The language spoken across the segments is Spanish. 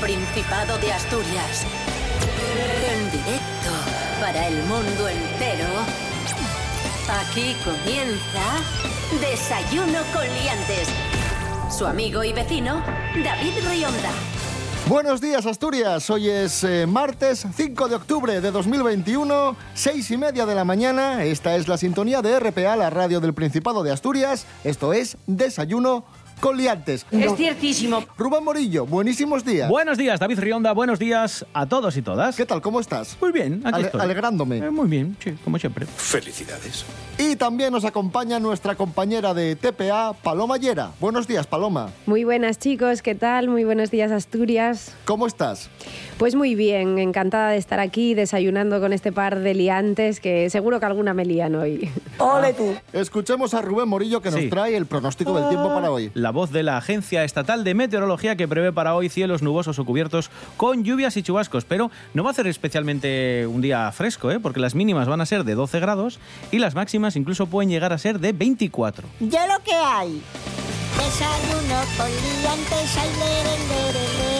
Principado de Asturias. En directo para el mundo entero. Aquí comienza Desayuno con Liantes. Su amigo y vecino, David Rionda. Buenos días Asturias, hoy es eh, martes 5 de octubre de 2021, seis y media de la mañana, esta es la sintonía de RPA, la radio del Principado de Asturias, esto es Desayuno con liantes. Es ciertísimo. Rubén Morillo, buenísimos días. Buenos días, David Rionda. Buenos días a todos y todas. ¿Qué tal? ¿Cómo estás? Muy bien, aquí Ale- estoy. alegrándome. Eh, muy bien, sí, como siempre. Felicidades. Y también nos acompaña nuestra compañera de TPA, Paloma Llera. Buenos días, Paloma. Muy buenas chicos, ¿qué tal? Muy buenos días Asturias. ¿Cómo estás? Pues muy bien, encantada de estar aquí desayunando con este par de liantes que seguro que alguna me lían hoy. Ole tú. Escuchemos a Rubén Morillo que nos Sí. trae el pronóstico del tiempo para hoy. La voz de la Agencia Estatal de Meteorología que prevé para hoy cielos nubosos o cubiertos con lluvias y chubascos, pero no va a ser especialmente un día fresco, ¿eh? porque las mínimas van a ser de 12 grados y las máximas incluso pueden llegar a ser de 24. Ya lo que hay. Desayuno con liantes, ay, lere, lere, lere.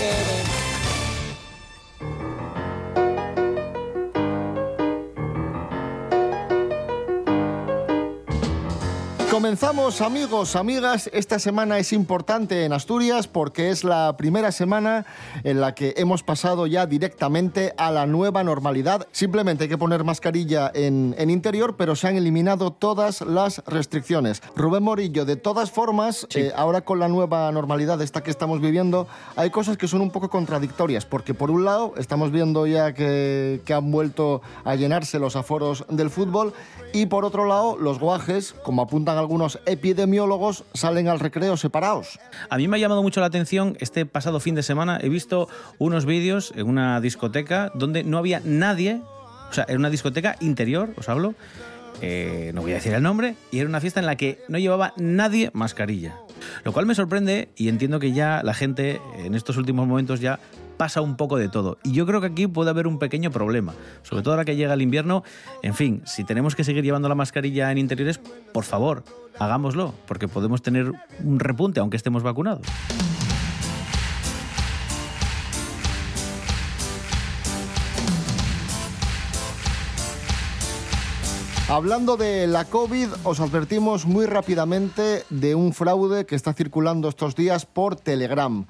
Comenzamos amigos, amigas. Esta semana es importante en Asturias porque es la primera semana en la que hemos pasado ya directamente a la nueva normalidad. Simplemente hay que poner mascarilla en, en interior, pero se han eliminado todas las restricciones. Rubén Morillo, de todas formas, eh, ahora con la nueva normalidad esta que estamos viviendo, hay cosas que son un poco contradictorias, porque por un lado estamos viendo ya que, que han vuelto a llenarse los aforos del fútbol y por otro lado los guajes, como apuntan algunos epidemiólogos, salen al recreo separados. A mí me ha llamado mucho la atención este pasado fin de semana. He visto unos vídeos en una discoteca donde no había nadie, o sea, era una discoteca interior, os hablo, eh, no voy a decir el nombre, y era una fiesta en la que no llevaba nadie mascarilla. Lo cual me sorprende y entiendo que ya la gente en estos últimos momentos ya pasa un poco de todo. Y yo creo que aquí puede haber un pequeño problema, sobre todo ahora que llega el invierno. En fin, si tenemos que seguir llevando la mascarilla en interiores, por favor, hagámoslo, porque podemos tener un repunte aunque estemos vacunados. Hablando de la COVID, os advertimos muy rápidamente de un fraude que está circulando estos días por Telegram.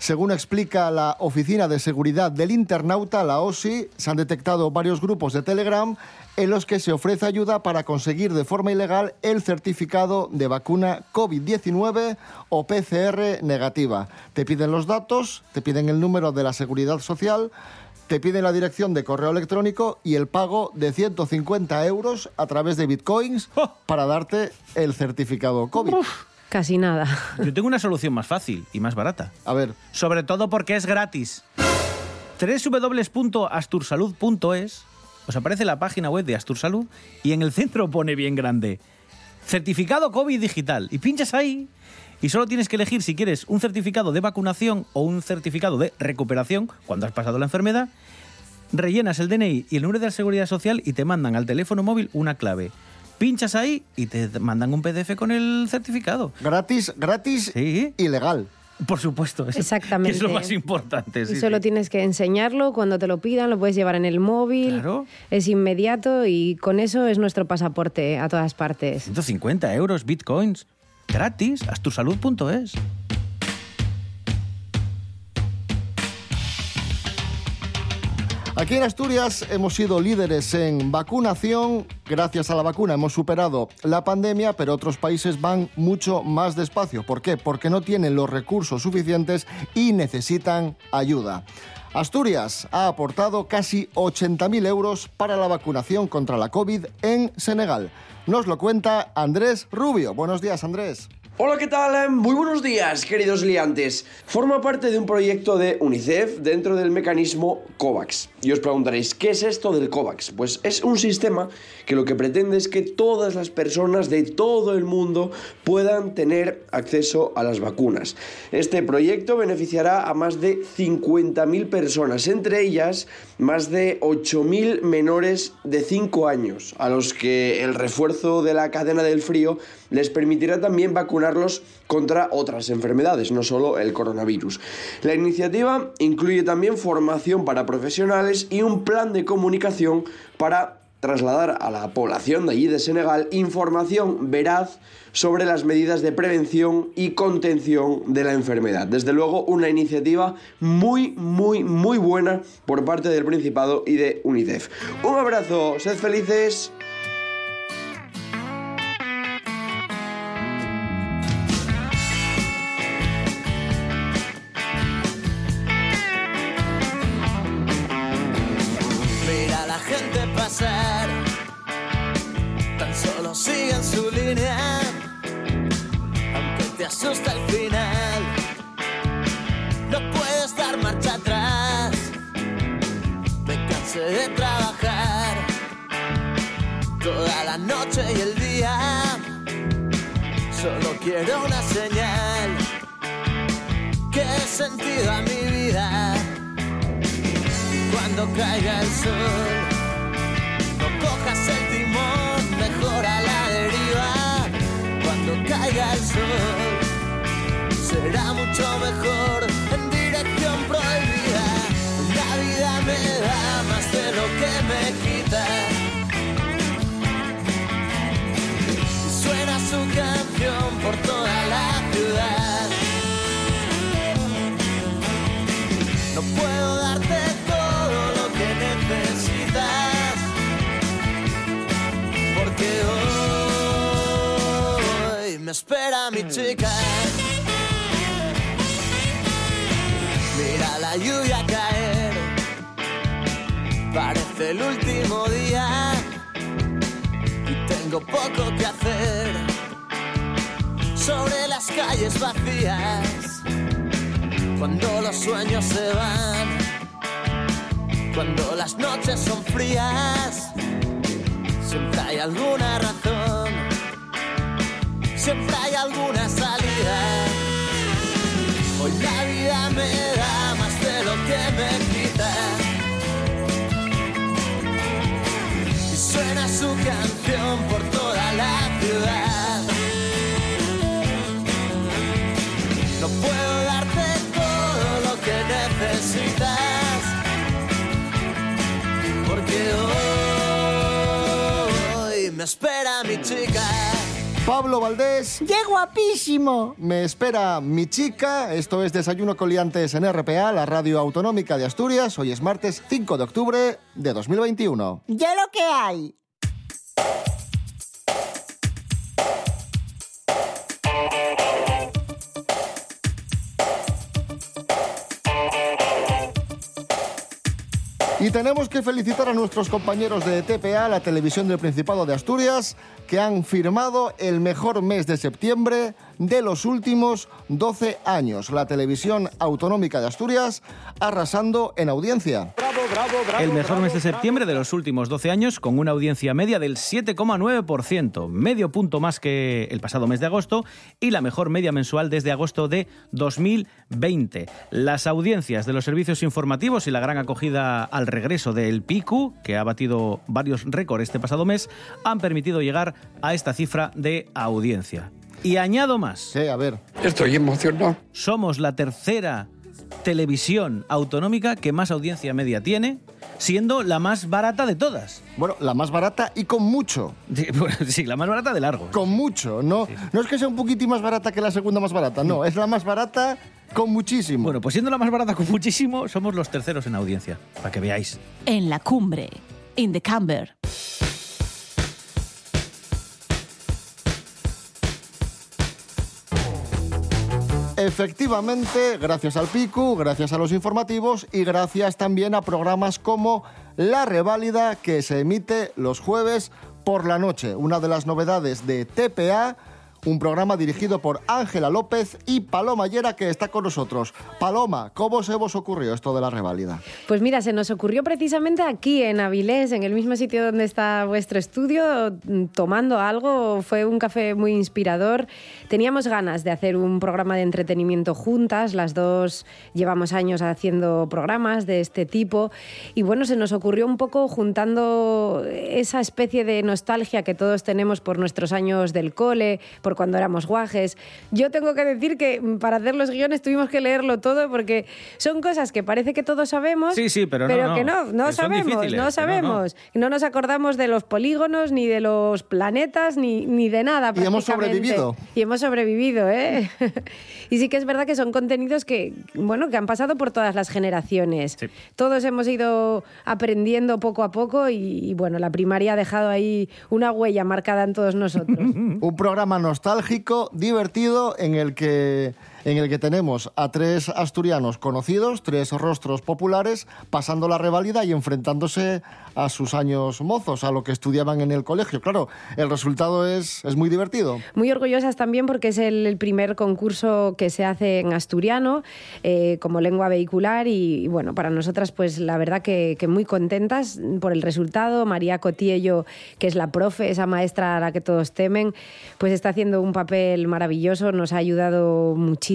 Según explica la Oficina de Seguridad del Internauta, la OSI, se han detectado varios grupos de Telegram en los que se ofrece ayuda para conseguir de forma ilegal el certificado de vacuna COVID-19 o PCR negativa. Te piden los datos, te piden el número de la seguridad social, te piden la dirección de correo electrónico y el pago de 150 euros a través de bitcoins ¡Oh! para darte el certificado COVID. Casi nada. Yo tengo una solución más fácil y más barata. A ver, Sobre todo porque es gratis. www.astursalud.es os aparece la página web de Astursalud y en el centro pone bien grande Certificado COVID digital y pinchas ahí y solo tienes que elegir si quieres un certificado de vacunación o un certificado de recuperación cuando has pasado la enfermedad. Rellenas el DNI y el número de la seguridad social y te mandan al teléfono móvil una clave. Pinchas ahí y te mandan un PDF con el certificado. gratis, gratis Sí. y legal. Por supuesto, es, Exactamente. que es lo más importante. sí, y solo sí. tienes que enseñarlo cuando te lo pidan, lo puedes llevar en el móvil. Claro. Es inmediato y con eso es nuestro pasaporte a todas partes. 150 euros, bitcoins, gratis, astursalud.es. Aquí en Asturias hemos sido líderes en vacunación. Gracias a la vacuna hemos superado la pandemia, pero otros países van mucho más despacio. ¿Por qué? Porque no tienen los recursos suficientes y necesitan ayuda. Asturias ha aportado casi 80.000 euros para la vacunación contra la COVID en Senegal. Nos lo cuenta Andrés Rubio. Buenos días, Andrés. Hola, ¿qué tal? Muy buenos días, queridos liantes. Forma parte de un proyecto de UNICEF dentro del mecanismo COVAX. Y os preguntaréis, ¿qué es esto del COVAX? Pues es un sistema que lo que pretende es que todas las personas de todo el mundo puedan tener acceso a las vacunas. Este proyecto beneficiará a más de 50.000 personas, entre ellas más de 8.000 menores de 5 años, a los que el refuerzo de la cadena del frío les permitirá también vacunarlos contra otras enfermedades, no solo el coronavirus. La iniciativa incluye también formación para profesionales y un plan de comunicación para trasladar a la población de allí de Senegal información veraz sobre las medidas de prevención y contención de la enfermedad. Desde luego, una iniciativa muy, muy, muy buena por parte del Principado y de UNICEF. Un abrazo, sed felices. No cojas el timón, mejor a la deriva. Cuando caiga el sol, será mucho mejor en dirección prohibida. La vida me da más de lo que me quita. Y Suena su canción por toda la ciudad. No puedo darte me espera mi chica. Mira la lluvia caer, parece el último día. Y tengo poco que hacer. Sobre las calles vacías. Cuando los sueños se van, cuando las noches son frías, siempre hay alguna razón, siempre hay alguna salida. Hoy la vida me da más de lo que me quita. Y suena su canción por toda la ciudad. No puedo darte todo lo que necesitas. Porque hoy me espera mi chica. Pablo Valdés, ¡Qué guapísimo! me espera mi chica. Esto es Desayuno con Liantes en RPA, la radio autonómica de Asturias. Hoy es martes 5 de octubre de 2021. ¡Ya lo que hay! Y tenemos que felicitar a nuestros compañeros de TPA, la televisión del Principado de Asturias, que han firmado el mejor mes de septiembre de los últimos 12 años. La televisión autonómica de Asturias arrasando en audiencia. El mejor mes de septiembre de los últimos 12 años, con una audiencia media del 7,9%, medio punto más que el pasado mes de agosto, y la mejor media mensual desde agosto de 2020. Las audiencias de los servicios informativos y la gran acogida al regreso del PICU, que ha batido varios récords este pasado mes, han permitido llegar a esta cifra de audiencia. Y añado más. Sí, a ver. Estoy emocionado. Somos la tercera televisión autonómica que más audiencia media tiene, siendo la más barata de todas. Bueno, la más barata y con mucho. Sí, la más barata de largo. Con mucho. No, no es que sea un poquitín más barata que la segunda más barata. No, es la más barata con muchísimo. Bueno, pues siendo la más barata con muchísimo, somos los terceros en audiencia, para que veáis. En la cumbre, in the camber. Efectivamente, gracias al PICU, gracias a los informativos y gracias también a programas como La Reválida, que se emite los jueves por la noche. Una de las novedades de TPA, un programa dirigido por Ángela López y Paloma Llera que está con nosotros. Paloma, ¿cómo se os ocurrió esto de la reválida? Pues mira, se nos ocurrió precisamente aquí en Avilés, en el mismo sitio donde está vuestro estudio, tomando algo. Fue un café muy inspirador. Teníamos ganas de hacer un programa de entretenimiento juntas. Las dos llevamos años haciendo programas de este tipo. Y bueno, se nos ocurrió un poco juntando esa especie de nostalgia que todos tenemos por nuestros años del cole, cuando éramos guajes. Yo tengo que decir que mm, para hacer los guiones tuvimos que leerlo todo porque son cosas que parece que todos sabemos, Sí, sí, pero no, no, que no, no que sabemos, no no, sabemos. No, nos acordamos de los polígonos, ni de los planetas, ni, ni de nada. Y hemos sobrevivido. Y hemos sobrevivido, ¿eh? y sí que es verdad que son contenidos que, bueno, que han pasado por todas las generaciones. Sí. Todos hemos ido aprendiendo poco a poco y, y, bueno, la primaria ha dejado ahí una huella marcada en todos nosotros. Un programa nostálgico, divertido, en el que en el que tenemos a tres asturianos conocidos, tres rostros populares, pasando la revalida y enfrentándose a sus años mozos, a lo que estudiaban en el colegio. Claro, el resultado es, es muy divertido. Muy orgullosas también porque es el, primer concurso que se hace en asturiano eh, como lengua vehicular y, y, bueno, para nosotras pues la verdad que, que, muy contentas por el resultado. María Cotiello, que es la profe, esa maestra a la que todos temen, pues está haciendo un papel maravilloso, nos ha ayudado muchísimo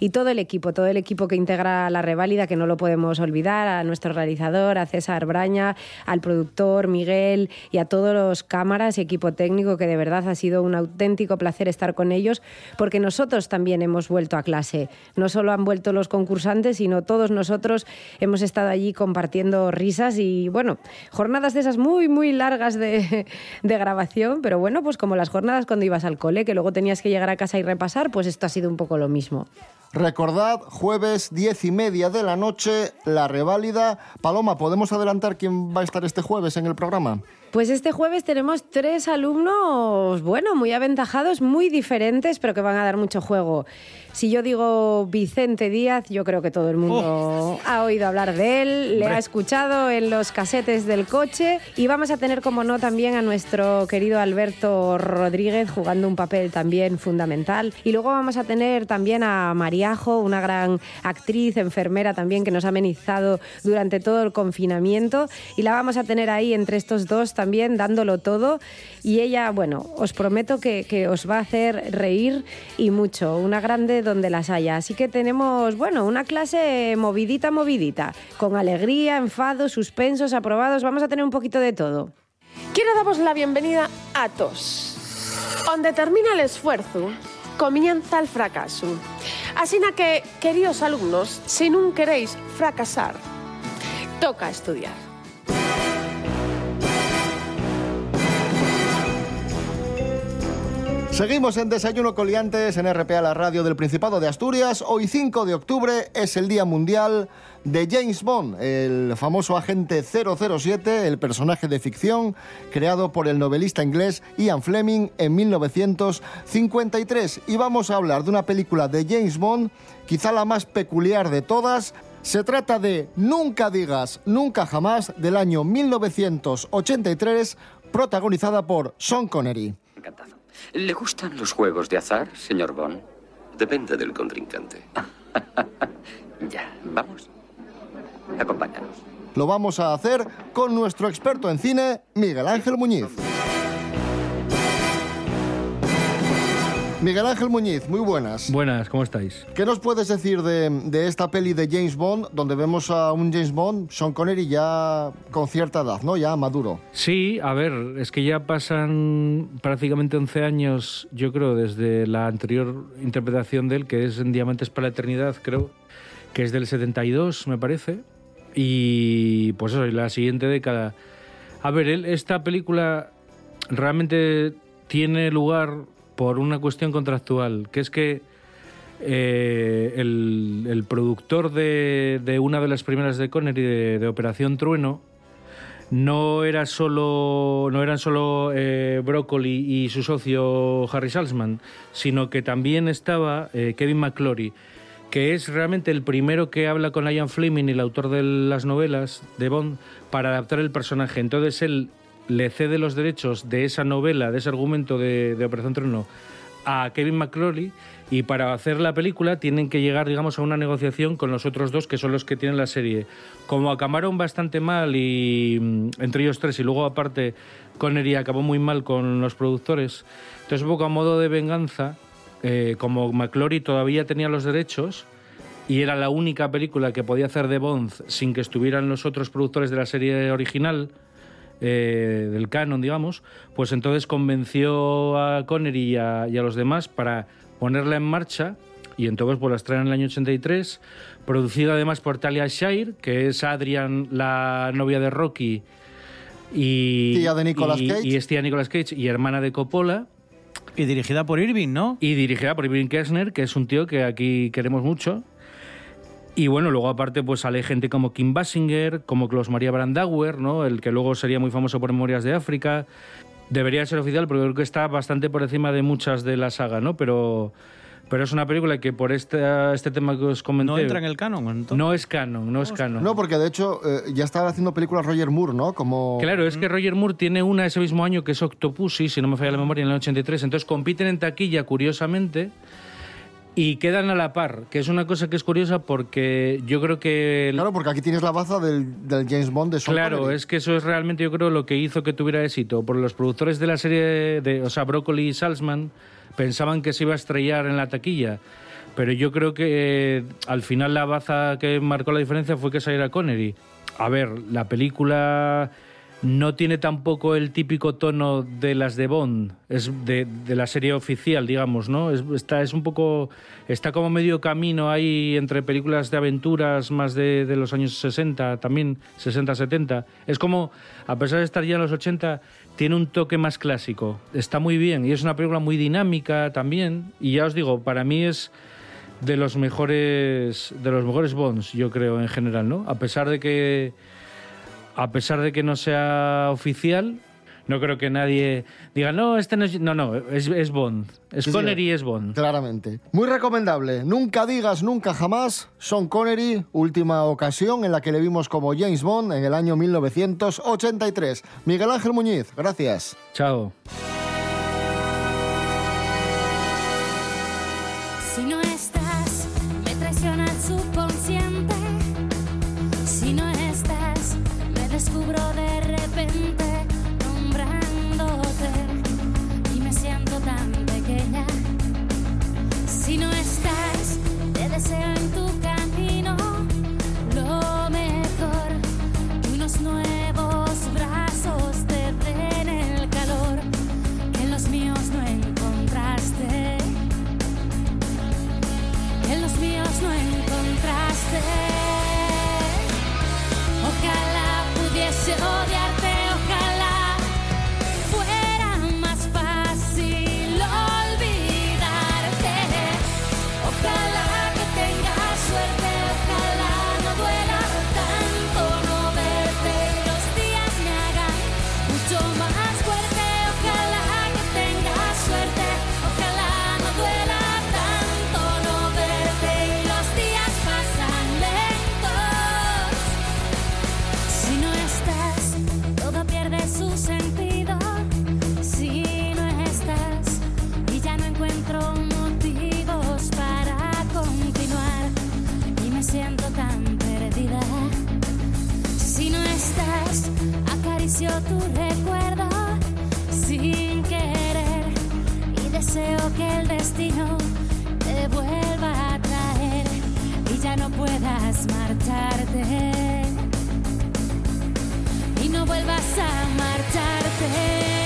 y todo el equipo, todo el equipo que integra la reválida, que no lo podemos olvidar, a nuestro realizador, a César Braña, al productor Miguel y a todos los cámaras y equipo técnico, que de verdad ha sido un auténtico placer estar con ellos, porque nosotros también hemos vuelto a clase. No solo han vuelto los concursantes, sino todos nosotros hemos estado allí compartiendo risas y, bueno, jornadas de esas muy, muy largas de, de grabación, pero bueno, pues como las jornadas cuando ibas al cole, que luego tenías que llegar a casa y repasar, pues esto ha sido un poco lo mismo. Recordad, jueves diez y media de la noche, la reválida. Paloma, ¿podemos adelantar quién va a estar este jueves en el programa? Pues este jueves tenemos tres alumnos, bueno, muy aventajados, muy diferentes, pero que van a dar mucho juego. Si yo digo Vicente Díaz, yo creo que todo el mundo oh. ha oído hablar de él, le ha escuchado en los casetes del coche y vamos a tener como no también a nuestro querido Alberto Rodríguez jugando un papel también fundamental. Y luego vamos a tener también a Mariajo, una gran actriz, enfermera también que nos ha amenizado durante todo el confinamiento y la vamos a tener ahí entre estos dos también dándolo todo y ella, bueno, os prometo que, os va a hacer reír y mucho, una grande donde las haya. Así que tenemos, bueno, una clase movidita, movidita, con alegría, enfado, suspensos, aprobados. Vamos a tener un poquito de todo. Quiero daros la bienvenida a TOS. Donde termina el esfuerzo, comienza el fracaso. Así que, queridos alumnos, si no queréis fracasar, toca estudiar. Seguimos en Desayuno Coliantes en RPA, la radio del Principado de Asturias. Hoy 5 de octubre es el Día Mundial de James Bond, el famoso agente 007, el personaje de ficción creado por el novelista inglés Ian Fleming en 1953. Y vamos a hablar de una película de James Bond, quizá la más peculiar de todas. Se trata de Nunca digas, nunca jamás, del año 1983, protagonizada por Sean Connery. ¿Le gustan los juegos de azar, señor Bond? Depende del contrincante. ya, vamos. Acompáñanos. Lo vamos a hacer con nuestro experto en cine, Miguel Ángel Muñiz. Miguel Ángel Muñiz, muy buenas. Buenas, ¿cómo estáis? ¿Qué nos puedes decir de, de, esta peli de James Bond, donde vemos a un James Bond, Sean Connery, ya con cierta edad, ¿no? Ya maduro. Sí, a ver, es que ya pasan prácticamente 11 años, yo creo, desde la anterior interpretación de él, que es en Diamantes para la Eternidad, creo, que es del 72, me parece. Y pues eso, la siguiente década. A ver, él, esta película realmente tiene lugar por una cuestión contractual, que es que eh, el, el, productor de, de, una de las primeras de Connery, de, Operación Trueno, no era solo no eran solo eh, Broccoli y su socio Harry Salzman, sino que también estaba eh, Kevin McClory, que es realmente el primero que habla con Ian Fleming, el autor de las novelas de Bond, para adaptar el personaje. Entonces él le cede los derechos de esa novela, de ese argumento de, Operación Trueno a Kevin McCrory y para hacer la película tienen que llegar, digamos, a una negociación con los otros dos que son los que tienen la serie. Como acabaron bastante mal y mm, entre ellos tres y luego aparte Connery acabó muy mal con los productores, entonces un poco a modo de venganza, eh, como McClory todavía tenía los derechos y era la única película que podía hacer de Bond sin que estuvieran los otros productores de la serie original, eh, del canon, digamos, pues entonces convenció a Connery y a, y a los demás para ponerla en marcha y entonces pues la estrena en el año 83, producida además por Talia Shire, que es Adrian, la novia de Rocky, y, Tía de Nicolas y- Cage. y es tía de Nicolas Cage y hermana de Coppola. Y dirigida por Irving, ¿no? Y dirigida por Irving Kershner, que es un tío que aquí queremos mucho. Y bueno, luego aparte pues sale gente como Kim Basinger, como Klaus Maria Brandauer, ¿no? El que luego sería muy famoso por Memorias de África. Debería ser oficial, pero creo que está bastante por encima de muchas de la saga, ¿no? Pero, pero es una película que por este, este tema que os comenté... No entra en el canon. entonces. No es canon, no es canon. No, porque de hecho eh, ya estaba haciendo películas Roger Moore, ¿no? Como... Claro, es que Roger Moore tiene una ese mismo año que es Octopussy, si no me falla la memoria, en el 83. Entonces compiten en taquilla, curiosamente, y quedan a la par, que es una cosa que es curiosa porque yo creo que... Claro, porque aquí tienes la baza del, del James Bond de Sean Claro, Connery. es que eso es realmente yo creo lo que hizo que tuviera éxito. Por los productores de la serie, de, o sea, Broccoli y Salzman, pensaban que se iba a estrellar en la taquilla. Pero yo creo que eh, al final la baza que marcó la diferencia fue que saliera Connery. A ver, la película no tiene tampoco el típico tono de las de Bond, es de, la serie oficial, digamos, ¿no? Es, está, es un poco, está como medio camino ahí entre películas de aventuras más de, de los años 60, también 60, 70. Es como, a pesar de estar ya en los 80, tiene un toque más clásico. Está muy bien y es una película muy dinámica también. Y ya os digo, para mí es de los mejores de los mejores Bonds, yo creo en general, ¿no? A pesar de que a pesar de que no sea oficial, no creo que nadie diga, no, este no es... No, no, es, es Bond. Es Sí. Connery y es Bond. Claramente. Muy recomendable. Nunca digas nunca jamás. Sean Connery, última ocasión en la que le vimos como James Bond en el año 1983. Miguel Ángel Muñiz, gracias. Chao. Tu recuerdo sin querer y deseo que el destino te vuelva a traer y ya no puedas marcharte y no vuelvas a marcharte.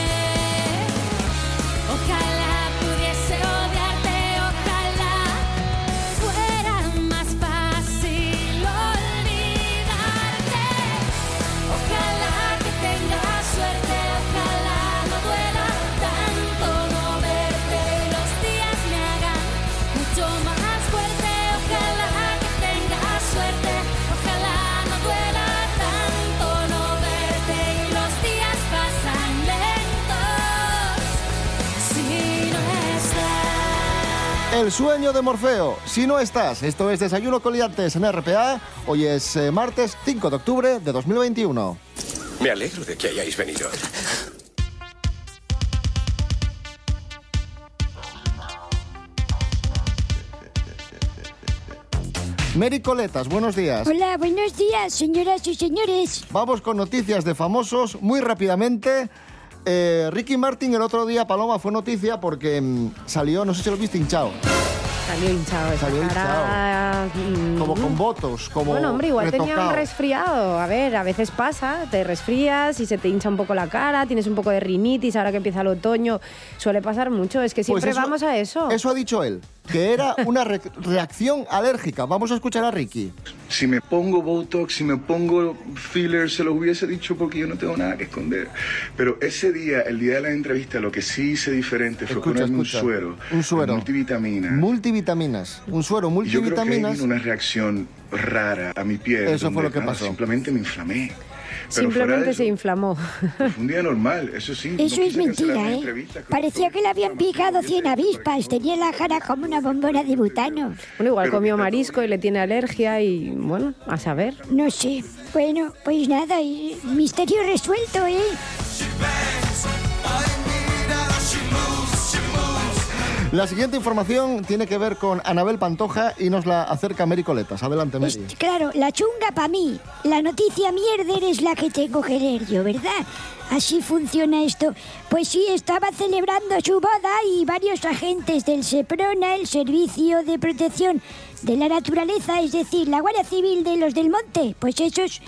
El sueño de Morfeo. Si no estás, esto es Desayuno con Liantes en RPA. Hoy es eh, martes 5 de octubre de 2021. Me alegro de que hayáis venido. Mary Coletas, buenos días. Hola, buenos días, señoras y señores. Vamos con noticias de famosos muy rápidamente. Eh, Ricky Martin el otro día, Paloma, fue noticia porque mm, salió, no sé si lo viste, hinchado. Salió hinchado esa Salió cara, mm, Como con votos, como Bueno, hombre, igual tenía un resfriado. A ver, a veces pasa, te resfrías y se te hincha un poco la cara, tienes un poco de rinitis, ahora que empieza el otoño, suele pasar mucho. Es que Pues siempre eso- vamos a eso. Eso ha dicho él, que era una re- reacción alérgica. Vamos a escuchar a Ricky. Si me pongo Botox, si me pongo filler, se lo hubiese dicho porque yo no tengo nada que esconder. Pero ese día, el día de la entrevista, lo que sí hice diferente fue Escucha, ponerme escucha. un suero. Un suero. Multivitamina. Multivitaminas. Un suero Y yo creo que ahí multivitaminas. vino una reacción rara a mi piel. Eso fue lo que pasó. Simplemente me inflamé. Simplemente de se eso, inflamó. fue un día normal, eso sí. no Eso es quise cancelar mentira, ¿eh? Parecía que le habían picado 100 avispas. Tenía la cara como una bombona de butano. Bueno, igual comió marisco y le tiene alergia y, bueno, a saber. No sé. Bueno, pues nada, misterio resuelto, ¿eh? La siguiente información tiene que ver con Anabel Pantoja y nos la acerca Mary Coletas. Adelante, Mary. Claro, la chunga para mí. La noticia mierder es la que tengo que leer yo, ¿verdad? Así funciona esto. Pues sí, estaba celebrando su boda y varios agentes del SEPRONA, el Servicio de Protección de la Naturaleza, es decir, la Guardia Civil de los del Monte, pues esos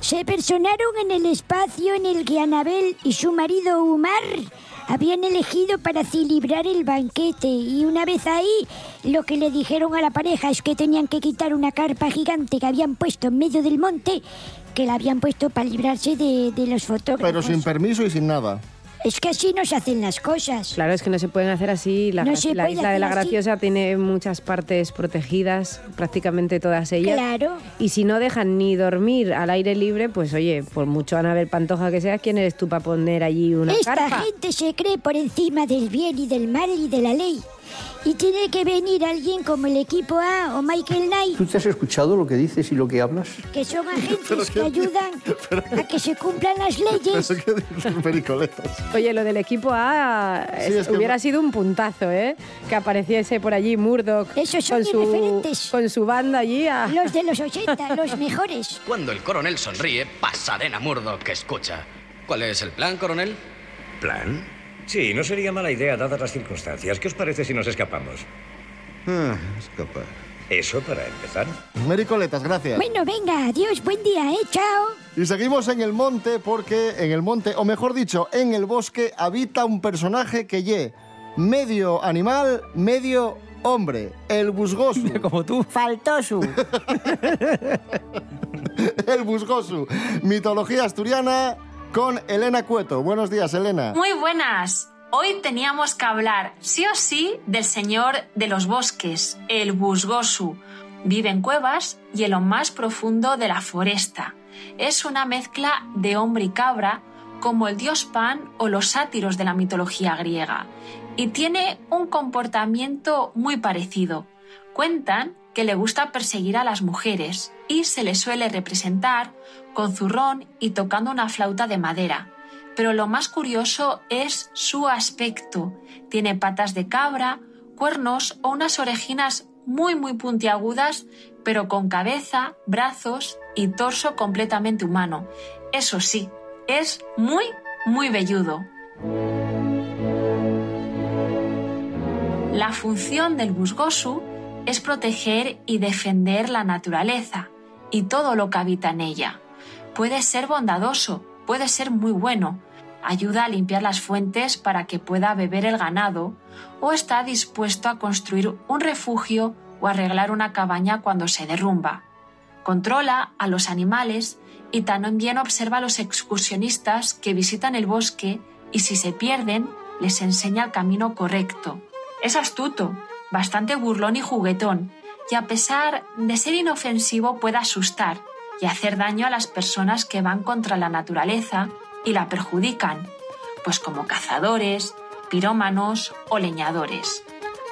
se personaron en el espacio en el que Anabel y su marido Umar habían elegido para celebrar el banquete y una vez ahí lo que le dijeron a la pareja es que tenían que quitar una carpa gigante que habían puesto en medio del monte que la habían puesto para librarse de, de los fotógrafos. Pero sin permiso y sin nada. Es que así no se hacen las cosas. Claro, es que no se pueden hacer así. La, No gra- se la puede isla de la así. Graciosa tiene muchas partes protegidas, prácticamente todas ellas. Claro. Y si no dejan ni dormir al aire libre, pues oye, por mucho Anabel Pantoja que sea, ¿quién eres tú para poner allí una Esta carpa? gente se cree por encima del bien y del mal y de la ley. Y tiene que venir alguien como el equipo A o Michael Knight, ¿Tú te has escuchado lo que dices y lo que hablas? que son agentes que ayudan a que se cumplan las leyes. Oye, lo del equipo A Sí, es- es que- hubiera sido un puntazo, ¿eh? Que apareciese por allí Murdoch Esos son con, su, con su banda allí. a- Los de los 80, los mejores. Cuando el coronel sonríe, Pasadena Murdoch que escucha. ¿Cuál es el plan, coronel? ¿Plan? Sí, no sería mala idea dadas las circunstancias. ¿Qué os parece si nos escapamos? Ah, escapar. Eso para empezar. Mary Coletas, gracias. Bueno, venga, adiós, buen día, ¿eh? Chao. Y seguimos en el monte porque en el monte, o mejor dicho, en el bosque habita un personaje que ye medio animal, medio hombre, el busgosu. Como tú. Faltosu. el busgosu. Mitología asturiana con Elena Cueto. Buenos días, Elena. Muy buenas. Hoy teníamos que hablar, sí o sí, del señor de los bosques, el Busgosu. Vive en cuevas y en lo más profundo de la foresta. Es una mezcla de hombre y cabra, como el dios Pan o los sátiros de la mitología griega. Y tiene un comportamiento muy parecido. Cuentan que le gusta perseguir a las mujeres y se le suele representar con zurrón y tocando una flauta de madera. Pero lo más curioso es su aspecto. Tiene patas de cabra, cuernos o unas orejinas muy muy puntiagudas, pero con cabeza, brazos y torso completamente humano. Eso sí, es muy muy velludo. La función del busgosu es proteger y defender la naturaleza y todo lo que habita en ella. Puede ser bondadoso, puede ser muy bueno, ayuda a limpiar las fuentes para que pueda beber el ganado o está dispuesto a construir un refugio o arreglar una cabaña cuando se derrumba. Controla a los animales y también observa a los excursionistas que visitan el bosque y si se pierden les enseña el camino correcto. Es astuto, bastante burlón y juguetón, y a pesar de ser inofensivo puede asustar y hacer daño a las personas que van contra la naturaleza y la perjudican, pues como cazadores, pirómanos o leñadores.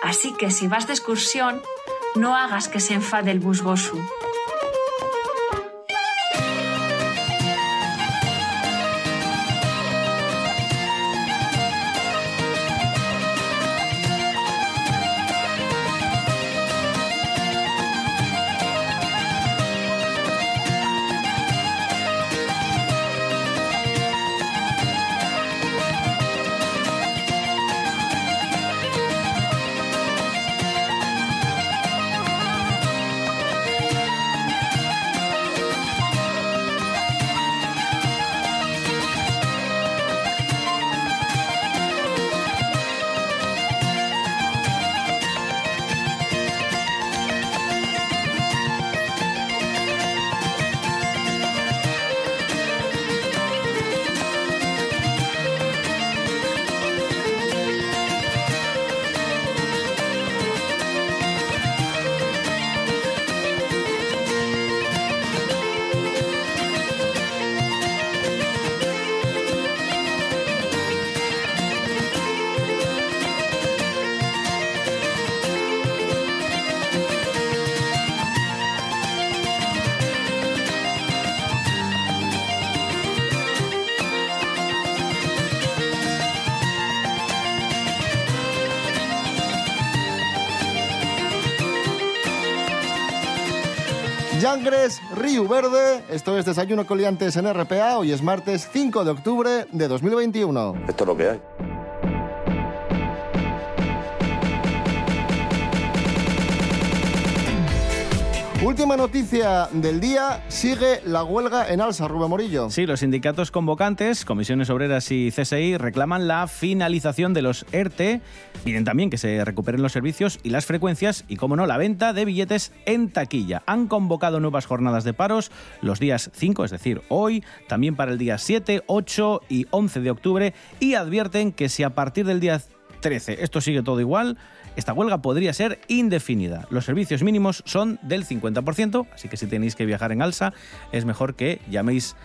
Así que si vas de excursión, no hagas que se enfade el busgosu. Yangres, Río Verde. Esto es Desayuno Coliantes en RPA. Hoy es martes 5 de octubre de 2021. Esto es lo que hay. Última noticia del día, sigue la huelga en alza, Rubén Morillo. Sí, los sindicatos convocantes, comisiones obreras y CSI reclaman la finalización de los ERTE, piden también que se recuperen los servicios y las frecuencias y, como no, la venta de billetes en taquilla. Han convocado nuevas jornadas de paros los días 5, es decir, hoy, también para el día 7, 8 y 11 de octubre y advierten que si a partir del día 13 esto sigue todo igual, esta huelga podría ser indefinida. Los servicios mínimos son del 50%, así que si tenéis que viajar en alza, es mejor que llaméis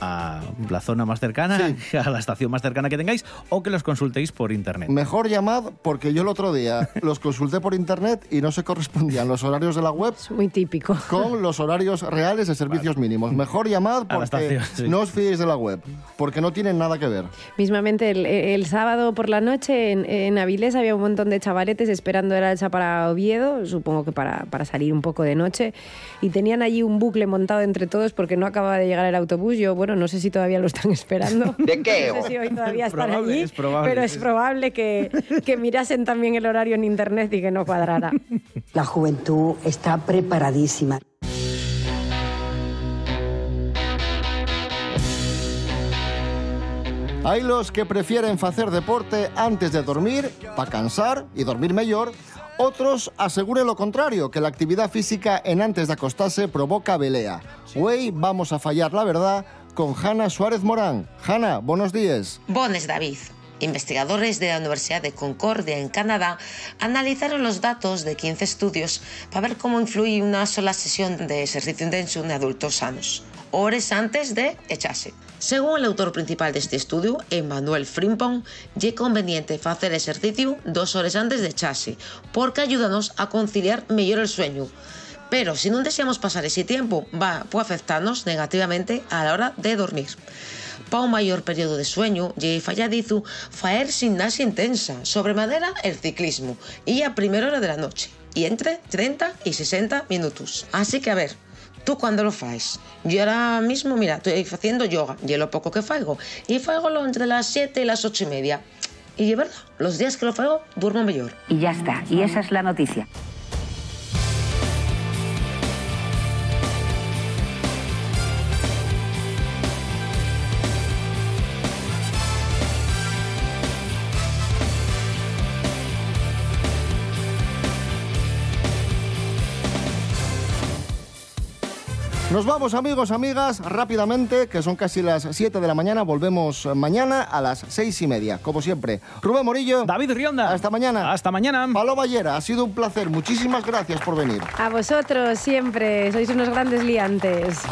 a la zona más cercana, a la estación más cercana que tengáis, o que los consultéis por internet. Mejor llamad porque yo el otro día los consulté por internet y no se correspondían los horarios de la web Muy típico. con los horarios reales de servicios mínimos. Mejor llamad porque estación, sí. no os fiéis de la web, porque no tienen nada que ver. Mismamente el, el sábado por la noche en, en Avilés había un montón de chavaletes esperando el alza para Oviedo, supongo que para, para salir un poco de noche, y tenían allí un bucle montado entre todos porque no acababa de llegar el autobús. Yo, bueno, no sé si todavía lo están esperando. ¿De qué? No sé si hoy todavía Es están probable, allí, es probable, pero es probable que, que mirasen también el horario en internet y que no cuadrara. La juventud está preparadísima. Hay los que prefieren hacer deporte antes de dormir, para cansar y dormir mejor. Otros aseguren lo contrario, que la actividad física en antes de acostarse provoca velea. Hoy vamos a fallar la verdad con Hanna Suárez Morán. Hanna, buenos días. Bones David. Investigadores de la Universidad de Concordia en Canadá analizaron los datos de 15 estudios para ver cómo influye una sola sesión de ejercicio intenso en adultos sanos, horas antes de echarse. Según el autor principal de este estudio, Emmanuel Frimpong, es conveniente hacer ejercicio dos horas antes de echarse, porque ayúdanos a conciliar mejor el sueño. Pero si no deseamos pasar ese tiempo, va puede afectarnos negativamente a la hora de dormir. Para un mayor periodo de sueño, lle falladizo faer gimnasia intensa, sobremanera el ciclismo, y a primera hora de la noche, y entre 30 y 60 minutos. Así que a ver, ¿tú cuándo lo faes? Yo ahora mismo, mira, estoy haciendo yoga, y lo poco que faigo, y faigolo entre las 7 y las 8 y media. Y es verdad, los días que lo faigo, duermo mejor. Y ya está, y esa es la noticia. Nos vamos amigos, amigas, rápidamente, que son casi las 7 de la mañana. Volvemos mañana a las 6 y media, como siempre. Rubén Morillo. David Rionda. Hasta mañana. Hasta mañana. Palo Ballera, ha sido un placer. Muchísimas gracias por venir. A vosotros siempre, sois unos grandes liantes.